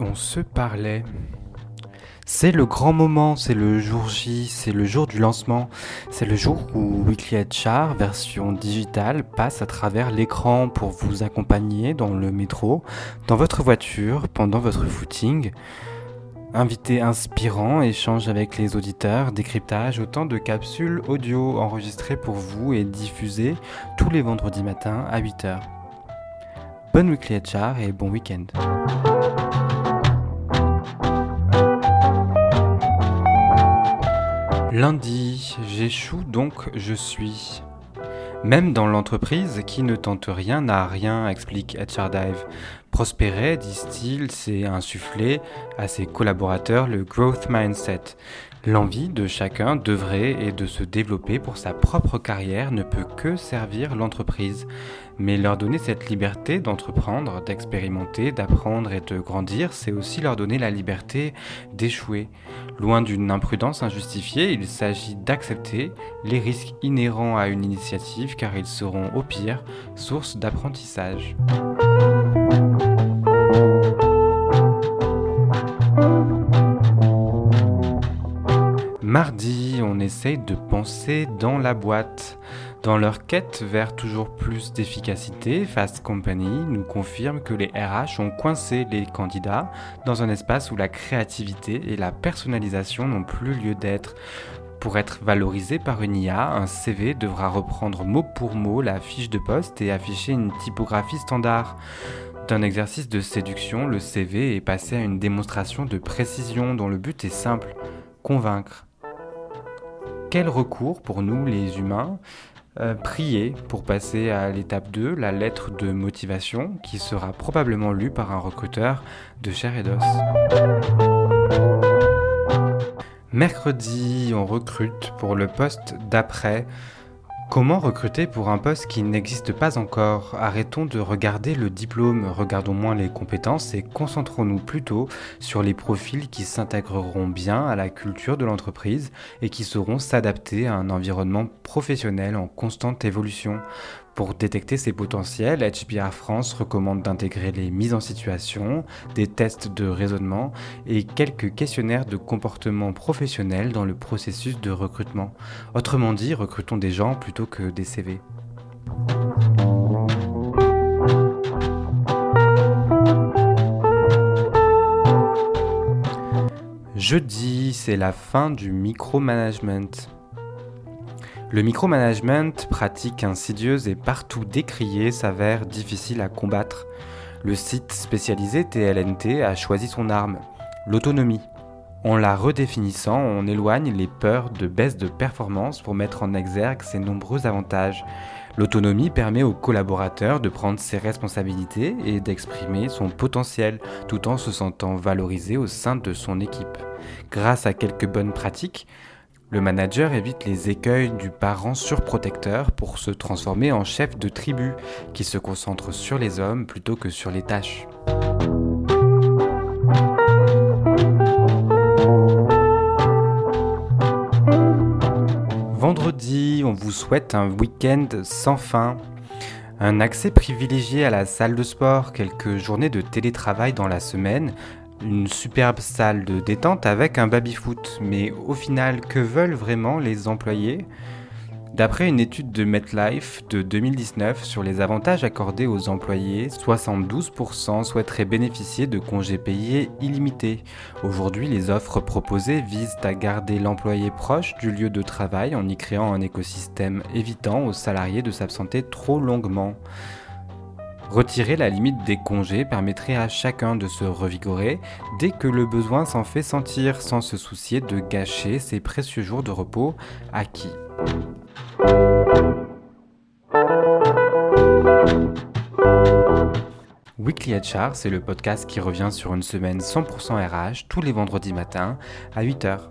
on se parlait? C'est le grand moment, c'est le jour J, c'est le jour du lancement, c'est le jour où Weekly HR version digitale passe à travers l'écran pour vous accompagner dans le métro, dans votre voiture, pendant votre footing. Invité inspirant, échange avec les auditeurs, décryptage, autant de capsules audio enregistrées pour vous et diffusées tous les vendredis matins à 8h. Bonne Weekly HR et bon week-end. Lundi, j'échoue donc je suis. Même dans l'entreprise, qui ne tente rien n'a rien, explique HRDive. Prospérer, disent-ils, c'est insuffler à ses collaborateurs le growth mindset. L'envie de chacun d'œuvrer et de se développer pour sa propre carrière ne peut que servir l'entreprise. Mais leur donner cette liberté d'entreprendre, d'expérimenter, d'apprendre et de grandir, c'est aussi leur donner la liberté d'échouer. Loin d'une imprudence injustifiée, il s'agit d'accepter les risques inhérents à une initiative car ils seront au pire source d'apprentissage. De penser dans la boîte. Dans leur quête vers toujours plus d'efficacité, Fast Company nous confirme que les RH ont coincé les candidats dans un espace où la créativité et la personnalisation n'ont plus lieu d'être. Pour être valorisé par une IA, un CV devra reprendre mot pour mot la fiche de poste et afficher une typographie standard. D'un exercice de séduction, le CV est passé à une démonstration de précision dont le but est simple, convaincre quel recours pour nous les humains euh, prier pour passer à l'étape 2, la lettre de motivation, qui sera probablement lue par un recruteur de chair et d'os. Mercredi, on recrute pour le poste d'après Comment recruter pour un poste qui n'existe pas encore Arrêtons de regarder le diplôme, regardons moins les compétences et concentrons-nous plutôt sur les profils qui s'intégreront bien à la culture de l'entreprise et qui sauront s'adapter à un environnement professionnel en constante évolution. Pour détecter ces potentiels, HBR France recommande d'intégrer les mises en situation, des tests de raisonnement et quelques questionnaires de comportement professionnel dans le processus de recrutement. Autrement dit, recrutons des gens plutôt que des CV. Jeudi, c'est la fin du micromanagement. Le micromanagement, pratique insidieuse et partout décriée, s'avère difficile à combattre. Le site spécialisé TLNT a choisi son arme, l'autonomie. En la redéfinissant, on éloigne les peurs de baisse de performance pour mettre en exergue ses nombreux avantages. L'autonomie permet aux collaborateurs de prendre ses responsabilités et d'exprimer son potentiel tout en se sentant valorisé au sein de son équipe. Grâce à quelques bonnes pratiques, le manager évite les écueils du parent surprotecteur pour se transformer en chef de tribu qui se concentre sur les hommes plutôt que sur les tâches. Vendredi, on vous souhaite un week-end sans fin. Un accès privilégié à la salle de sport, quelques journées de télétravail dans la semaine, une superbe salle de détente avec un baby-foot. Mais au final, que veulent vraiment les employés? D'après une étude de MetLife de 2019 sur les avantages accordés aux employés, 72% souhaiteraient bénéficier de congés payés illimités. Aujourd'hui, les offres proposées visent à garder l'employé proche du lieu de travail en y créant un écosystème évitant aux salariés de s'absenter trop longuement. Retirer la limite des congés permettrait à chacun de se revigorer dès que le besoin s'en fait sentir sans se soucier de gâcher ses précieux jours de repos acquis. Weekly HR, c'est le podcast qui revient sur une semaine 100% RH tous les vendredis matins à 8h.